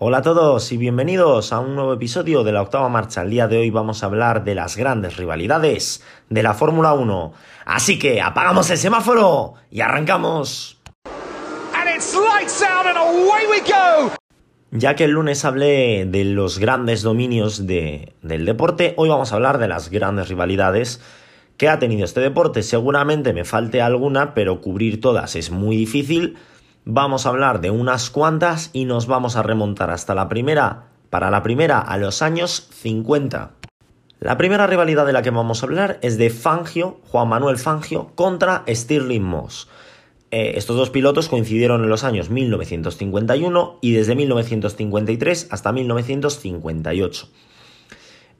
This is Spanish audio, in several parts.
Hola a todos y bienvenidos a un nuevo episodio de la octava marcha. El día de hoy vamos a hablar de las grandes rivalidades de la Fórmula 1. Así que apagamos el semáforo y arrancamos. Ya que el lunes hablé de los grandes dominios del deporte, hoy vamos a hablar de las grandes rivalidades que ha tenido este deporte. Seguramente me falte alguna, pero cubrir todas es muy difícil. Vamos a hablar de unas cuantas y nos vamos a remontar hasta la primera, para la primera a los años 50. La primera rivalidad de la que vamos a hablar es de Fangio, Juan Manuel Fangio, contra Stirling Moss. Eh, estos dos pilotos coincidieron en los años 1951 y desde 1953 hasta 1958.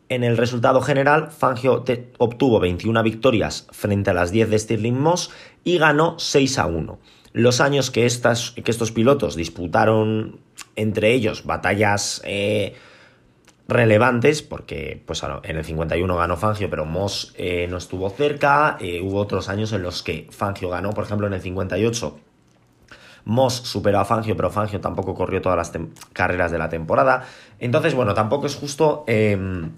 En el resultado general, Fangio obtuvo 21 victorias frente a las 10 de Stirling Moss y ganó 6 a 1 los años que, estas, que estos pilotos disputaron entre ellos batallas eh, relevantes, porque pues, en el 51 ganó Fangio, pero Moss eh, no estuvo cerca, eh, hubo otros años en los que Fangio ganó, por ejemplo en el 58 Moss superó a Fangio, pero Fangio tampoco corrió todas las carreras de la temporada. Entonces, bueno, tampoco es justo... Em,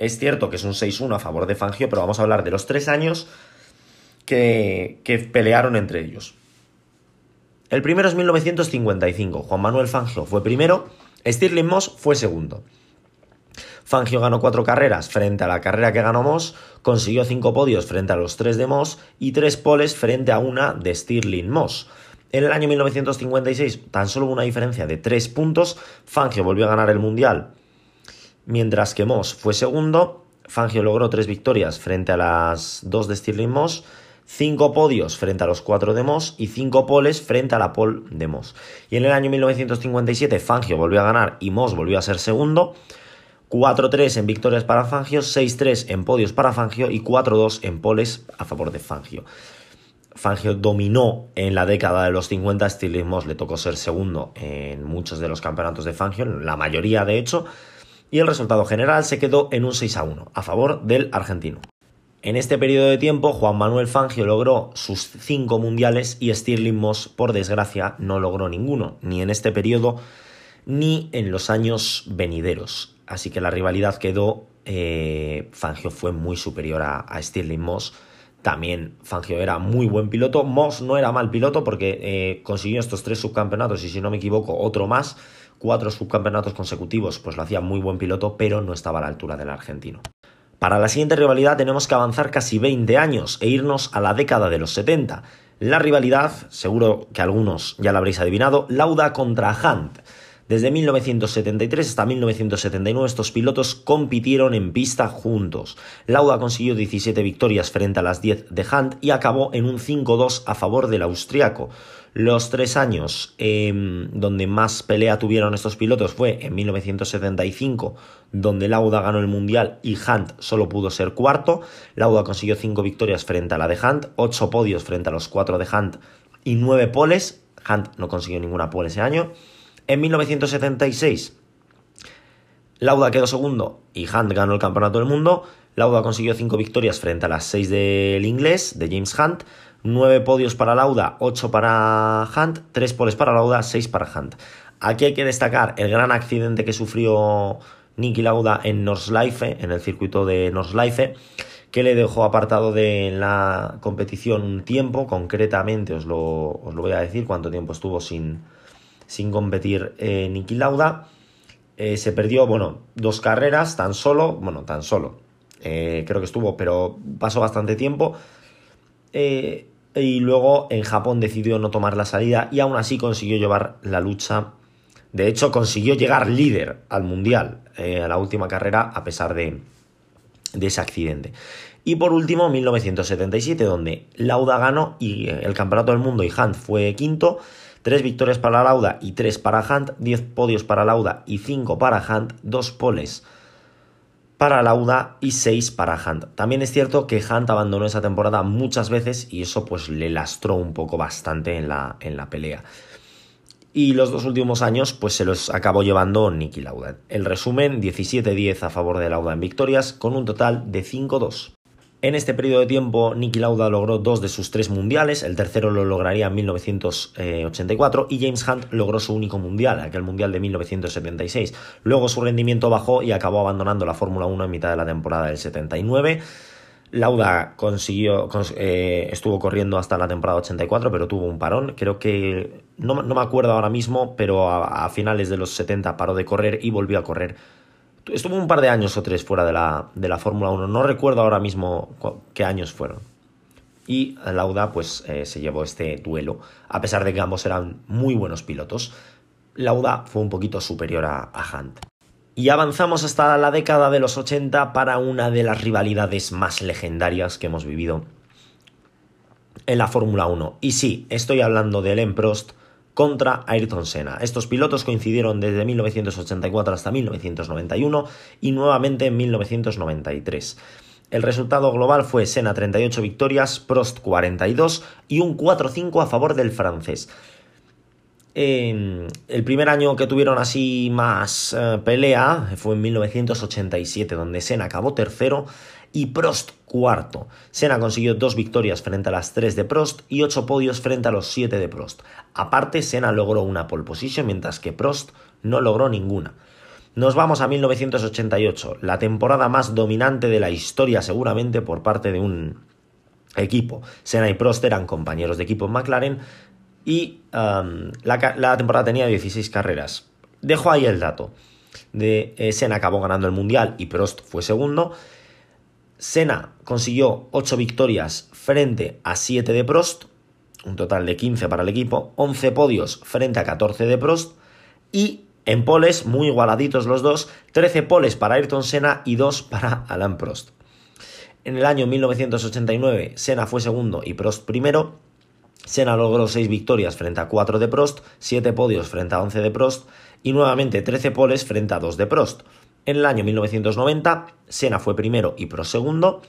es cierto que es un 6-1 a favor de Fangio, pero vamos a hablar de los tres años que, pelearon entre ellos. El primero es 1955. Juan Manuel Fangio fue primero, Stirling Moss fue segundo. Fangio ganó cuatro carreras frente a la carrera que ganó Moss, consiguió cinco podios frente a los tres de Moss y tres poles frente a una de Stirling Moss. En el año 1956, tan solo una diferencia de tres puntos, Fangio volvió a ganar el Mundial, mientras que Moss fue segundo. Fangio logró tres victorias frente a las dos de Stirling Moss 5 podios frente a los 4 de Moss y 5 poles frente a la pole de Moss. Y en el año 1957 Fangio volvió a ganar y Moss volvió a ser segundo. 4-3 en victorias para Fangio, 6-3 en podios para Fangio y 4-2 en poles a favor de Fangio. Fangio dominó en la década de los 50, Stirling Moss le tocó ser segundo en muchos de los campeonatos de Fangio, la mayoría de hecho, y el resultado general se quedó en un 6 1 a favor del argentino. En este periodo de tiempo, Juan Manuel Fangio logró sus cinco mundiales y Stirling Moss, por desgracia, no logró ninguno, ni en este periodo ni en los años venideros. Así que la rivalidad quedó. Eh, Fangio fue muy superior a, Stirling Moss. También Fangio era muy buen piloto. Moss no era mal piloto porque eh, consiguió estos tres subcampeonatos y, si no me equivoco, otro más. Cuatro subcampeonatos consecutivos, pues lo hacía muy buen piloto, pero no estaba a la altura del argentino. Para la siguiente rivalidad tenemos que avanzar casi 20 años e irnos a la década de los 70. La rivalidad, seguro que algunos ya la habréis adivinado, Lauda contra Hunt. Desde 1973 hasta 1979 estos pilotos compitieron en pista juntos. Lauda consiguió 17 victorias frente a las 10 de Hunt y acabó en un 5-2 a favor del austriaco. Los tres años em, donde más pelea tuvieron estos pilotos fue en 1975, donde Lauda ganó el Mundial y Hunt solo pudo ser cuarto. Lauda consiguió 5 victorias frente a la de Hunt, 8 podios frente a los 4 de Hunt y 9 poles. Hunt no consiguió ninguna pole ese año. En 1976, Lauda quedó segundo y Hunt ganó el Campeonato del Mundo. Lauda consiguió 5 victorias frente a las 6 del inglés, de James Hunt. 9 podios para Lauda, 8 para Hunt, 3 poles para Lauda, 6 para Hunt. Aquí hay que destacar el gran accidente que sufrió Nicky Lauda en Nordschleife, en el circuito de Nordschleife, que le dejó apartado de la competición un tiempo, concretamente os lo, os lo voy a decir cuánto tiempo estuvo sin, sin competir eh, Niki Lauda. Eh, se perdió, bueno, dos carreras tan solo, bueno, tan solo, eh, creo que estuvo, pero pasó bastante tiempo. Y luego en Japón decidió no tomar la salida y aún así consiguió llevar la lucha. De hecho, consiguió llegar líder al Mundial a la última carrera a pesar de, de ese accidente. Y por último, 1977, donde Lauda ganó y el Campeonato del Mundo y Hunt fue quinto. 3 victorias para Lauda y 3 para Hunt, 10 podios para Lauda y 5 para Hunt, 2 poles para Lauda y 6 para Hunt. También es cierto que Hunt abandonó esa temporada muchas veces y eso pues le lastró un poco bastante en la, en la pelea. Y los dos últimos años pues se los acabó llevando Nicky Lauda. El resumen, 17-10 a favor de Lauda en victorias con un total de 5-2. En este periodo de tiempo, Niki Lauda logró dos de sus tres mundiales, el tercero lo lograría en 1984 y James Hunt logró su único mundial, aquel mundial de 1976. Luego su rendimiento bajó y acabó abandonando la Fórmula 1 en mitad de la temporada del 79. Lauda consiguió, eh, estuvo corriendo hasta la temporada 84, pero tuvo un parón. Creo que, no, me acuerdo ahora mismo, pero a, a finales de los 70 paró de correr y volvió a correr Estuvo un par de años o tres fuera de la, de la Fórmula 1. No recuerdo ahora mismo qué años fueron. Y Lauda pues eh, se llevó este duelo, a pesar de que ambos eran muy buenos pilotos. Lauda fue un poquito superior a, a Hunt. Y avanzamos hasta la década de los 80 para una de las rivalidades más legendarias que hemos vivido en la Fórmula 1. Y sí, estoy hablando de Len Prost contra Ayrton Senna. Estos pilotos coincidieron desde 1984 hasta 1991 y nuevamente en 1993. El resultado global fue Senna 38 victorias, Prost 42 y un 4-5 a favor del francés. el primer año que tuvieron así más eh, pelea fue en 1987, donde Senna acabó tercero y Prost cuarto. Senna consiguió dos victorias frente a las tres de Prost y ocho podios frente a los siete de Prost. Aparte, Senna logró una pole position mientras que Prost no logró ninguna. Nos vamos a 1988, la temporada más dominante de la historia seguramente por parte de un equipo. Senna y Prost eran compañeros de equipo en McLaren y um, la, temporada tenía 16 carreras. Dejo ahí el dato. De, eh, Senna acabó ganando el Mundial y Prost fue segundo. Senna consiguió 8 victorias frente a 7 de Prost, un total de 15 para el equipo, 11 podios frente a 14 de Prost y en poles, muy igualaditos los dos, 13 poles para Ayrton Senna y 2 para Alain Prost. En el año 1989 Senna fue segundo y Prost primero. Senna logró 6 victorias frente a 4 de Prost, 7 podios frente a 11 de Prost y nuevamente 13 poles frente a 2 de Prost. En el año 1990, Senna fue primero y Prost segundo.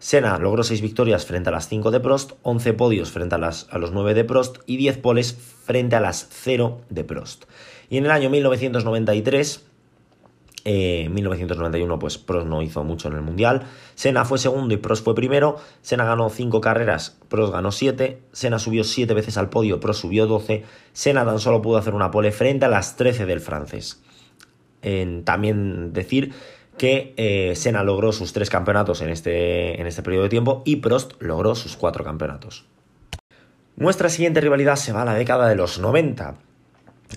Senna logró 6 victorias frente a las 5 de Prost, 11 podios frente a, las, a los 9 de Prost y 10 poles frente a las 0 de Prost. Y en el año 1993, eh, 1991, pues Prost no hizo mucho en el Mundial. Senna fue segundo y Prost fue primero. Senna ganó 5 carreras, Prost ganó 7. Senna subió 7 veces al podio, Prost subió 12. Senna tan solo pudo hacer una pole frente a las 13 del francés también decir que eh, Senna logró sus tres campeonatos en este, en este periodo de tiempo y Prost logró sus cuatro campeonatos. Nuestra siguiente rivalidad se va a la década de los 90.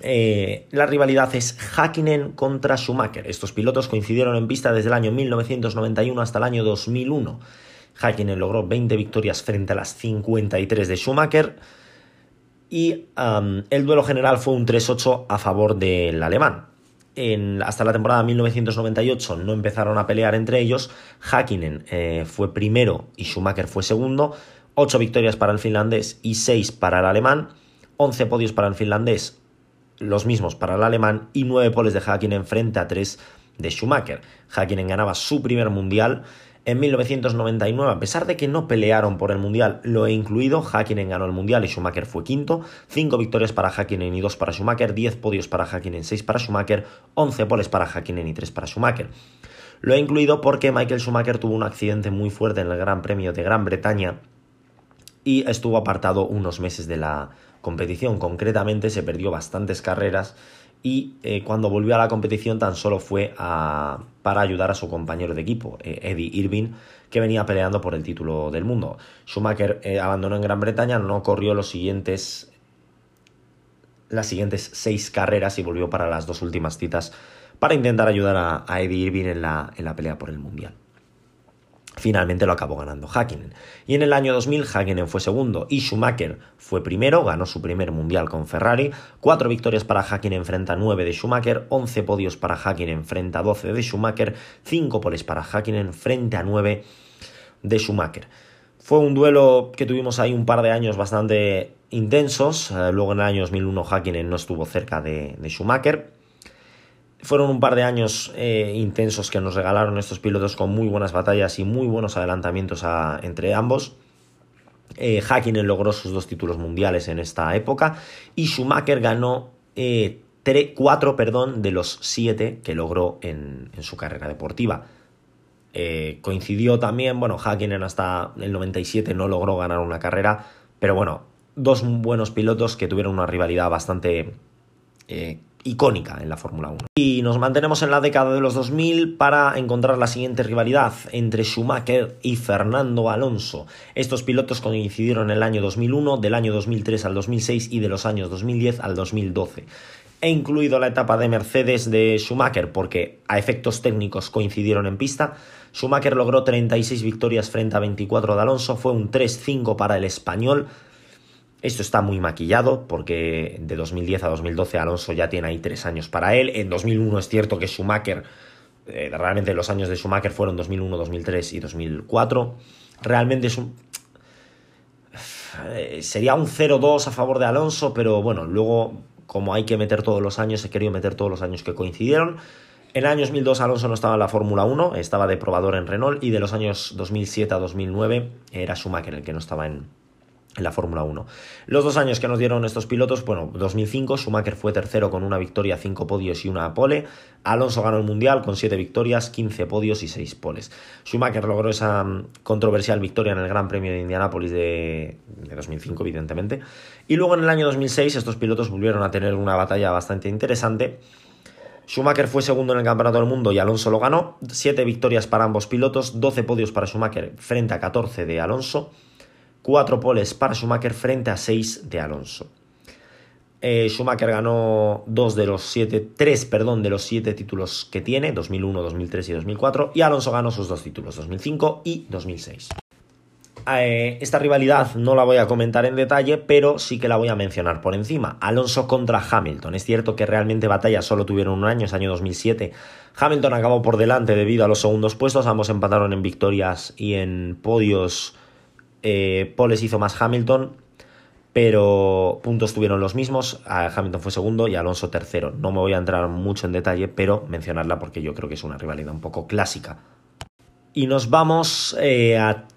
Eh, la rivalidad es Hakkinen contra Schumacher. Estos pilotos coincidieron en pista desde el año 1991 hasta el año 2001. Hakkinen logró 20 victorias frente a las 53 de Schumacher y el duelo general fue un 3-8 a favor del alemán hasta la temporada 1998 no empezaron a pelear entre ellos. Hakkinen eh, fue primero y Schumacher fue segundo. 8 victorias para el finlandés y 6 para el alemán. 11 podios para el finlandés, los mismos para el alemán. Y 9 poles de Hakkinen frente a 3 de Schumacher. Hakkinen ganaba su primer mundial en 1999, a pesar de que no pelearon por el Mundial, lo he incluido, Hakkinen ganó el Mundial y Schumacher fue quinto, 5 victorias para Hakkinen y 2 para Schumacher, 10 podios para Hakkinen, 6 para Schumacher, 11 poles para Hakkinen y 3 para Schumacher. Lo he incluido porque Michael Schumacher tuvo un accidente muy fuerte en el Gran Premio de Gran Bretaña y estuvo apartado unos meses de la competición, concretamente se perdió bastantes carreras y eh, cuando volvió a la competición tan solo fue para ayudar a su compañero de equipo, eh, Eddie Irving, que venía peleando por el título del mundo. Schumacher eh, abandonó en Gran Bretaña, no corrió los siguientes, las siguientes seis carreras y volvió para las dos últimas citas para intentar ayudar a, a Eddie Irving en la, en la pelea por el Mundial. Finalmente lo acabó ganando Hakkinen. Y en el año 2000 Hakkinen fue segundo y Schumacher fue primero, ganó su primer mundial con Ferrari. Cuatro victorias para Hakkinen frente a 9 de Schumacher, 11 podios para Hakkinen frente a 12 de Schumacher, 5 poles para Hakkinen frente a 9 de Schumacher. Fue un duelo que tuvimos ahí un par de años bastante intensos. Eh, luego en el año 2001 Hakkinen no estuvo cerca de Schumacher fueron un par de años eh, intensos que nos regalaron estos pilotos con muy buenas batallas y muy buenos adelantamientos entre ambos. Eh, logró sus dos títulos mundiales en esta época y Schumacher ganó eh, cuatro perdón, de los siete que logró en, su carrera deportiva. eh, coincidió también, bueno, Hakkinen hasta el 97 no logró ganar una carrera, pero bueno, dos buenos pilotos que tuvieron una rivalidad bastante icónica en la Fórmula 1. Y nos mantenemos en la década de los 2000 para encontrar la siguiente rivalidad entre Schumacher y Fernando Alonso. Estos pilotos coincidieron en el año 2001, del año 2003 al 2006 y de los años 2010 al 2012. He incluido la etapa de Mercedes de Schumacher porque a efectos técnicos coincidieron en pista. Schumacher logró 36 victorias frente a 24 de Alonso, fue un 3-5 para el español. Esto está muy maquillado porque de 2010 a 2012 Alonso ya tiene ahí tres años para él. En 2001 es cierto que Schumacher, eh, realmente los años de Schumacher fueron 2001, 2003 y 2004. Realmente es un... Eh, sería un 0-2 a favor de Alonso, pero bueno, luego como hay que meter todos los años, he querido meter todos los años que coincidieron. En el año 2002 Alonso no estaba en la Fórmula 1, estaba de probador en Renault y de los años 2007 a 2009 era Schumacher el que no estaba en, en la Fórmula 1. Los dos años que nos dieron estos pilotos, bueno, 2005, Schumacher fue tercero con una victoria, cinco podios y una pole. Alonso ganó el Mundial con siete victorias, 15 podios y seis poles. Schumacher logró esa mm, controversial victoria en el Gran Premio de Indianápolis de, de 2005, evidentemente. Y luego en el año 2006 estos pilotos volvieron a tener una batalla bastante interesante. Schumacher fue segundo en el Campeonato del Mundo y Alonso lo ganó. Siete victorias para ambos pilotos, 12 podios para Schumacher frente a 14 de Alonso. 4 poles para Schumacher frente a 6 de Alonso. Eh, Schumacher ganó dos de los siete, tres, perdón, de los siete títulos que tiene, 2001, 2003 y 2004, y Alonso ganó sus dos títulos, 2005 y 2006. Eh, esta rivalidad no la voy a comentar en detalle, pero sí que la voy a mencionar por encima. Alonso contra Hamilton. Es cierto que realmente batallas solo tuvieron un año, es año 2007. Hamilton acabó por delante debido a los segundos puestos, ambos empataron en victorias y en podios eh, Poles hizo más Hamilton, pero puntos tuvieron los mismos. Hamilton fue segundo y Alonso tercero. No me voy a entrar mucho en detalle, pero mencionarla porque yo creo que es una rivalidad un poco clásica. Y nos vamos eh, a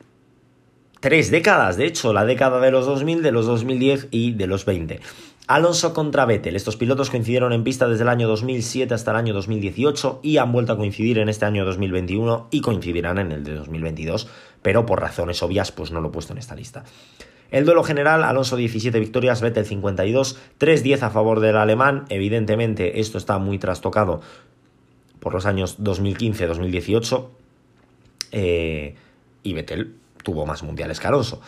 tres décadas, de hecho, la década de los 2000, de los 2010 y de los 20. Alonso contra Vettel. Estos pilotos coincidieron en pista desde el año 2007 hasta el año 2018 y han vuelto a coincidir en este año 2021 y coincidirán en el de 2022, pero por razones obvias pues no lo he puesto en esta lista. El duelo general, Alonso 17 victorias, Vettel 52, 3-10 a favor del alemán. Evidentemente esto está muy trastocado por los años 2015-2018 eh, y Vettel tuvo más mundiales que Alonso.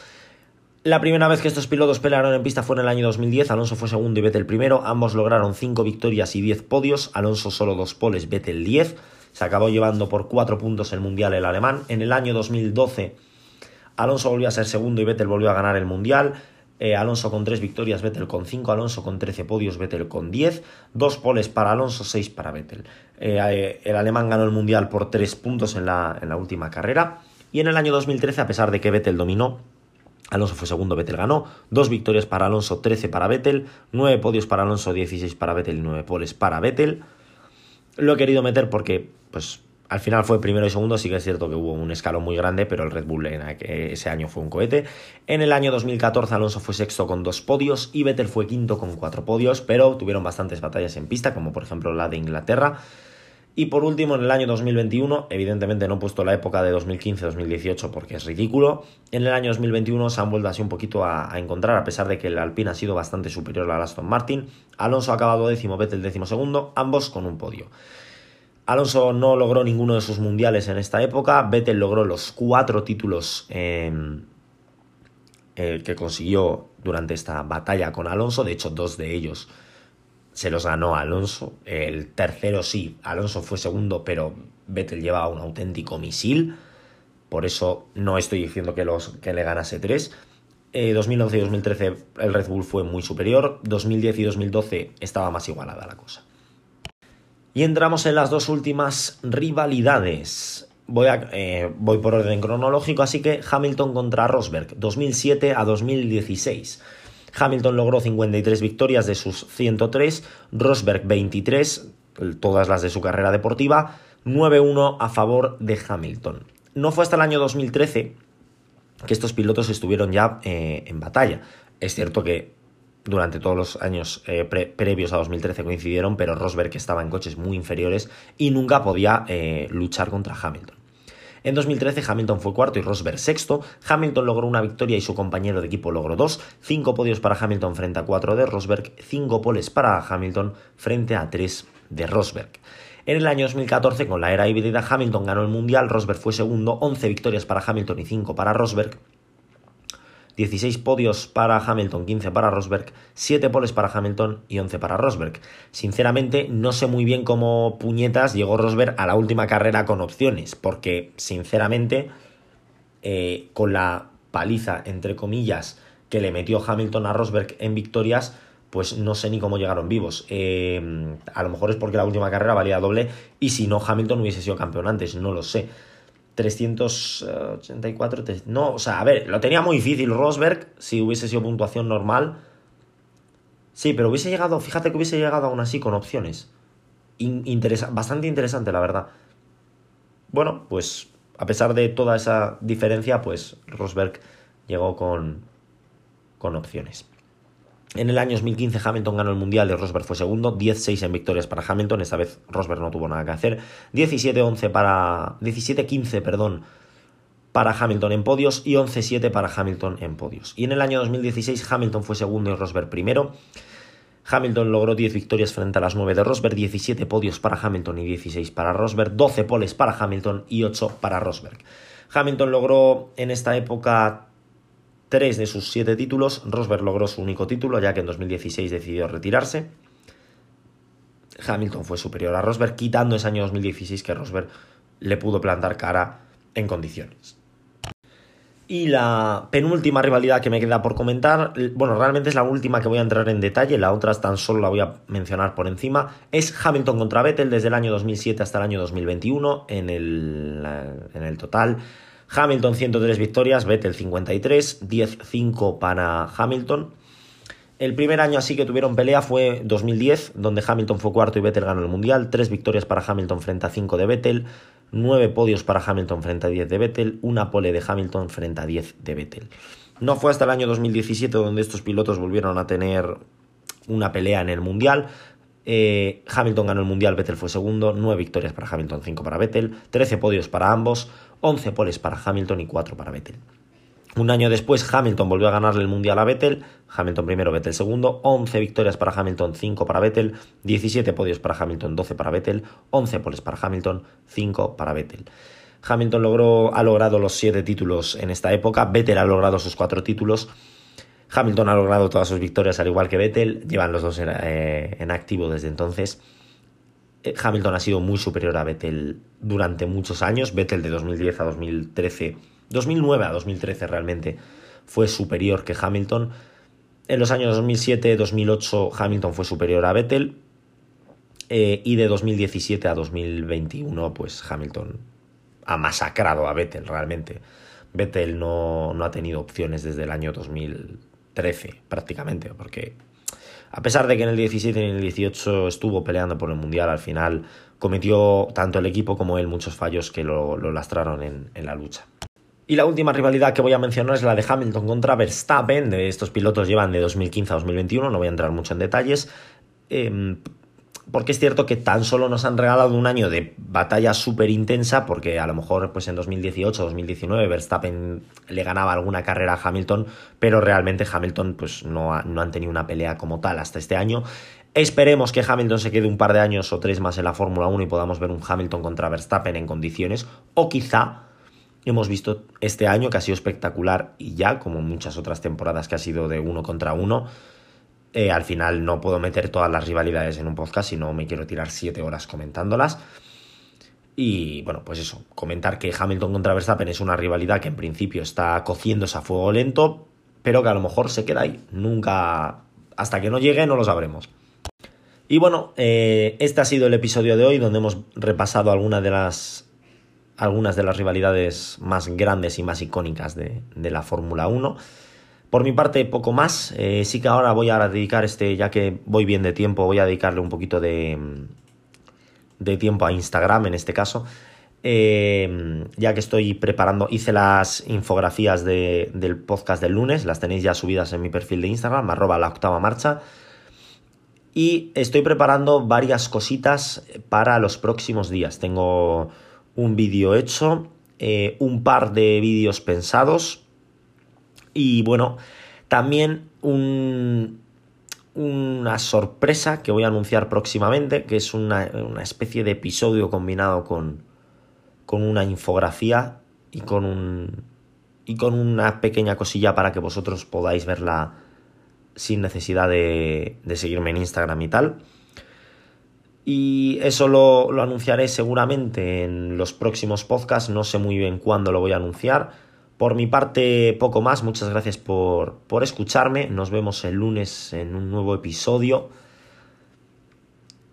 La primera vez que estos pilotos pelearon en pista fue en el año 2010, Alonso fue segundo y Vettel primero, ambos lograron 5 victorias y 10 podios, Alonso solo 2 poles, Vettel 10, se acabó llevando por 4 puntos el mundial el alemán. En el año 2012 Alonso volvió a ser segundo y Vettel volvió a ganar el mundial. Eh, Alonso con 3 victorias, Vettel con 5, Alonso con 13 podios, Vettel con 10, 2 poles para Alonso, 6 para Vettel. Eh, eh, el alemán ganó el mundial por 3 puntos en la, en la última carrera. Y en el año 2013, a pesar de que Vettel dominó, Alonso fue segundo, Vettel ganó. Dos victorias para Alonso, 13 para Vettel. Nueve podios para Alonso, 16 para Vettel y nueve poles para Vettel. Lo he querido meter porque, pues, al final fue primero y segundo. Sí que es cierto que hubo un escalón muy grande, pero el Red Bull en ese año fue un cohete. En el año 2014 Alonso fue sexto con dos podios y Vettel fue quinto con cuatro podios, pero tuvieron bastantes batallas en pista, como por ejemplo la de Inglaterra. Y por último, en el año 2021, evidentemente no he puesto la época de 2015-2018 porque es ridículo, en el año 2021 se han vuelto así un poquito a, encontrar, a pesar de que el Alpine ha sido bastante superior al Aston Martin. Alonso ha acabado décimo, Vettel décimo segundo, ambos con un podio. Alonso no logró ninguno de sus mundiales en esta época, Vettel logró los cuatro títulos eh, que consiguió durante esta batalla con Alonso, de hecho dos de ellos se los ganó Alonso. El tercero sí, Alonso fue segundo, pero Vettel llevaba un auténtico misil. Por eso no estoy diciendo que, los, que le ganase tres. 2011 y 2013 el Red Bull fue muy superior. 2010 y 2012 estaba más igualada la cosa. Y entramos en las dos últimas rivalidades. Voy, eh, voy por orden cronológico, así que Hamilton contra Rosberg, 2007 a 2016. Hamilton logró 53 victorias de sus 103, Rosberg 23, todas las de su carrera deportiva, 9-1 a favor de Hamilton. No fue hasta el año 2013 que estos pilotos estuvieron ya eh, en batalla. Es cierto que durante todos los años eh, previos a 2013 coincidieron, pero Rosberg estaba en coches muy inferiores y nunca podía eh, luchar contra Hamilton. En 2013 Hamilton fue cuarto y Rosberg sexto. Hamilton logró una victoria y su compañero de equipo logró dos. Cinco podios para Hamilton frente a cuatro de Rosberg. Cinco poles para Hamilton frente a tres de Rosberg. En el año 2014, con la era híbrida, Hamilton ganó el Mundial, Rosberg fue segundo, 11 victorias para Hamilton y 5 para Rosberg. 16 podios para Hamilton, 15 para Rosberg, 7 poles para Hamilton y 11 para Rosberg. Sinceramente, no sé muy bien cómo puñetas llegó Rosberg a la última carrera con opciones, porque sinceramente, eh, con la paliza, entre comillas, que le metió Hamilton a Rosberg en victorias, pues no sé ni cómo llegaron vivos. Eh, a lo mejor es porque la última carrera valía doble y si no, Hamilton hubiese sido campeón antes, no lo sé. 384. No, o sea, a ver, lo tenía muy difícil Rosberg si hubiese sido puntuación normal. Sí, pero hubiese llegado, fíjate que hubiese llegado aún así con opciones. bastante interesante, la verdad. Bueno, pues a pesar de toda esa diferencia, pues Rosberg llegó con, con opciones. En el año 2015 Hamilton ganó el Mundial y Rosberg fue segundo, 10-6 en victorias para Hamilton, esta vez Rosberg no tuvo nada que hacer, 17-11 para 17-15, perdón, para Hamilton en podios y 11-7 para Hamilton en podios. Y en el año 2016 Hamilton fue segundo y Rosberg primero. Hamilton logró 10 victorias frente a las 9 de Rosberg, 17 podios para Hamilton y 16 para Rosberg, 12 poles para Hamilton y 8 para Rosberg. Hamilton logró en esta época tres de sus siete títulos. Rosberg logró su único título, ya que en 2016 decidió retirarse. Hamilton fue superior a Rosberg, quitando ese año 2016 que Rosberg le pudo plantar cara en condiciones. Y la penúltima rivalidad que me queda por comentar, bueno, realmente es la última que voy a entrar en detalle, la otra tan solo la voy a mencionar por encima, es Hamilton contra Vettel desde el año 2007 hasta el año 2021 en el, en el total. Hamilton 103 victorias, Vettel 53, 10-5 para Hamilton. El primer año así que tuvieron pelea fue 2010, donde Hamilton fue cuarto y Vettel ganó el Mundial. Tres victorias para Hamilton frente a 5 de Vettel. Nueve podios para Hamilton frente a 10 de Vettel. Una pole de Hamilton frente a 10 de Vettel. No fue hasta el año 2017 donde estos pilotos volvieron a tener una pelea en el Mundial. Eh, Hamilton ganó el Mundial, Vettel fue segundo. Nueve victorias para Hamilton, 5 para Vettel. 13 podios para ambos. 11 poles para Hamilton y 4 para Vettel. Un año después, Hamilton volvió a ganarle el Mundial a Vettel, Hamilton primero, Vettel segundo, 11 victorias para Hamilton, 5 para Vettel, 17 podios para Hamilton, 12 para Vettel, 11 poles para Hamilton, 5 para Vettel. Hamilton logró, ha logrado los 7 títulos en esta época, Vettel ha logrado sus 4 títulos, Hamilton ha logrado todas sus victorias al igual que Vettel, llevan los dos en, eh, en activo desde entonces. Eh, Hamilton ha sido muy superior a Vettel durante muchos años. Vettel de 2010 a 2013, 2009 a 2013 realmente fue superior que Hamilton. En los años 2007-2008 Hamilton fue superior a Vettel. Eh, y de 2017 a 2021 pues Hamilton ha masacrado a Vettel realmente. Vettel no, no ha tenido opciones desde el año 2013 prácticamente porque a pesar de que en el 17 y en el 18 estuvo peleando por el Mundial, al final cometió tanto el equipo como él muchos fallos que lo, lastraron en, la lucha. Y la última rivalidad que voy a mencionar es la de Hamilton contra Verstappen. Estos pilotos llevan de 2015 a 2021, no voy a entrar mucho en detalles. Em, porque es cierto que tan solo nos han regalado un año de batalla súper intensa, porque a lo mejor pues en 2018, 2019 Verstappen le ganaba alguna carrera a Hamilton, pero realmente Hamilton pues no, no han tenido una pelea como tal hasta este año. Esperemos que Hamilton se quede un par de años o tres más en la Fórmula 1 y podamos ver un Hamilton contra Verstappen en condiciones, o quizá hemos visto este año que ha sido espectacular y ya, como muchas otras temporadas que ha sido de uno contra uno, eh, al final no puedo meter todas las rivalidades en un podcast, si no me quiero tirar siete horas comentándolas. Y bueno, pues eso, comentar que Hamilton contra Verstappen es una rivalidad que en principio está cociéndose a fuego lento, pero que a lo mejor se queda ahí. Nunca, hasta que no llegue, no lo sabremos. Y bueno, eh, este ha sido el episodio de hoy donde hemos repasado algunas de las, algunas de las rivalidades más grandes y más icónicas de, de la Fórmula 1. Por mi parte, poco más. Eh, sí que ahora voy a dedicar este, ya que voy bien de tiempo, voy a dedicarle un poquito de, de tiempo a Instagram en este caso. Eh, ya que estoy preparando, hice las infografías del podcast del lunes, las tenéis ya subidas en mi perfil de Instagram, arroba la octava marcha. Y estoy preparando varias cositas para los próximos días. Tengo un vídeo hecho eh, un par de vídeos pensados y bueno, también un, una sorpresa que voy a anunciar próximamente, que es una, especie de episodio combinado con, con una infografía y con un y con una pequeña cosilla para que vosotros podáis verla sin necesidad de, de seguirme en Instagram y tal. Y eso lo, lo, anunciaré seguramente en los próximos podcasts, no sé muy bien cuándo lo voy a anunciar. Por mi parte, poco más, muchas gracias por, por escucharme, nos vemos el lunes en un nuevo episodio.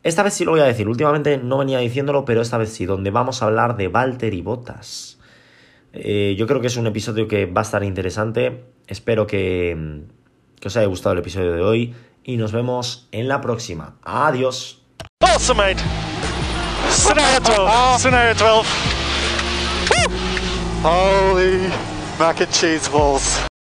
Esta vez sí lo voy a decir, últimamente no venía diciéndolo, pero esta vez sí, donde vamos a hablar de Walter y Botas. Eh, yo creo que es un episodio que va a estar interesante. Espero que, que os haya gustado el episodio de hoy y nos vemos en la próxima. Adiós. Awesome, mate. Scenario 12. Scenario 12. Holy mac and cheese balls.